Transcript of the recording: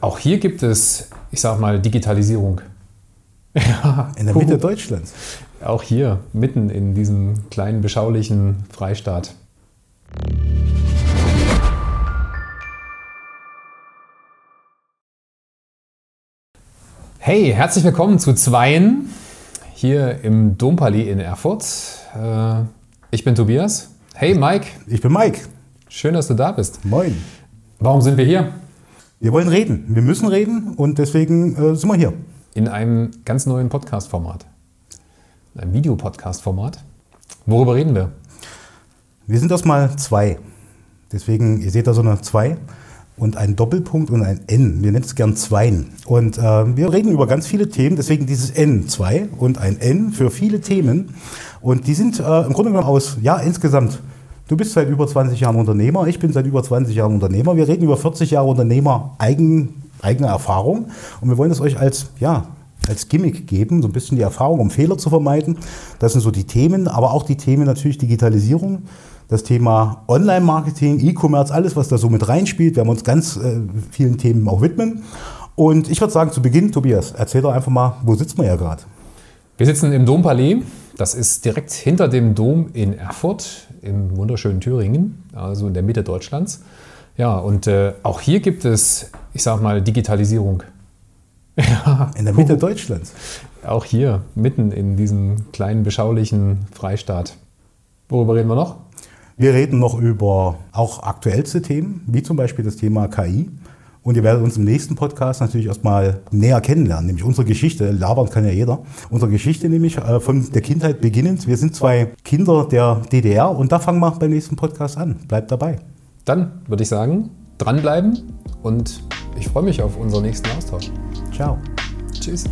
Auch hier gibt es, ich sag mal, Digitalisierung. Ja, in der Mitte Deutschlands. Auch hier, mitten in diesem kleinen, beschaulichen Freistaat. Hey, herzlich willkommen zu Zweien hier im Dompalais in Erfurt. Äh, ich bin Tobias. Hey Mike. Ich bin Mike. Schön, dass du da bist. Moin. Warum sind wir hier? Wir wollen reden. Wir müssen reden und deswegen äh, sind wir hier. In einem ganz neuen Podcast-Format. Ein Videopodcast-Format. Worüber reden wir? Wir sind erstmal zwei. Deswegen, ihr seht da so eine zwei und ein Doppelpunkt und ein N. Wir nennen es gern Zweien. Und äh, wir reden über ganz viele Themen, deswegen dieses N, zwei und ein N für viele Themen. Und die sind äh, im Grunde genommen aus, ja, insgesamt Du bist seit über 20 Jahren Unternehmer, ich bin seit über 20 Jahren Unternehmer. Wir reden über 40 Jahre Unternehmer, eigen, eigene Erfahrung. Und wir wollen es euch als, ja, als Gimmick geben, so ein bisschen die Erfahrung, um Fehler zu vermeiden. Das sind so die Themen, aber auch die Themen natürlich Digitalisierung, das Thema Online-Marketing, E-Commerce, alles, was da so mit reinspielt. Wir haben uns ganz äh, vielen Themen auch widmen. Und ich würde sagen, zu Beginn, Tobias, erzähl doch einfach mal, wo sitzen wir ja gerade? Wir sitzen im Dompalais. Das ist direkt hinter dem Dom in Erfurt im wunderschönen Thüringen, also in der Mitte Deutschlands. Ja, und äh, auch hier gibt es, ich sag mal, Digitalisierung. Ja. In der Mitte Deutschlands. Auch hier, mitten in diesem kleinen, beschaulichen Freistaat. Worüber reden wir noch? Wir reden noch über auch aktuellste Themen, wie zum Beispiel das Thema KI. Und ihr werdet uns im nächsten Podcast natürlich erstmal näher kennenlernen, nämlich unsere Geschichte. Labern kann ja jeder. Unsere Geschichte nämlich äh, von der Kindheit beginnend. Wir sind zwei Kinder der DDR und da fangen wir beim nächsten Podcast an. Bleibt dabei. Dann würde ich sagen, dranbleiben und ich freue mich auf unseren nächsten Austausch. Ciao. Tschüss.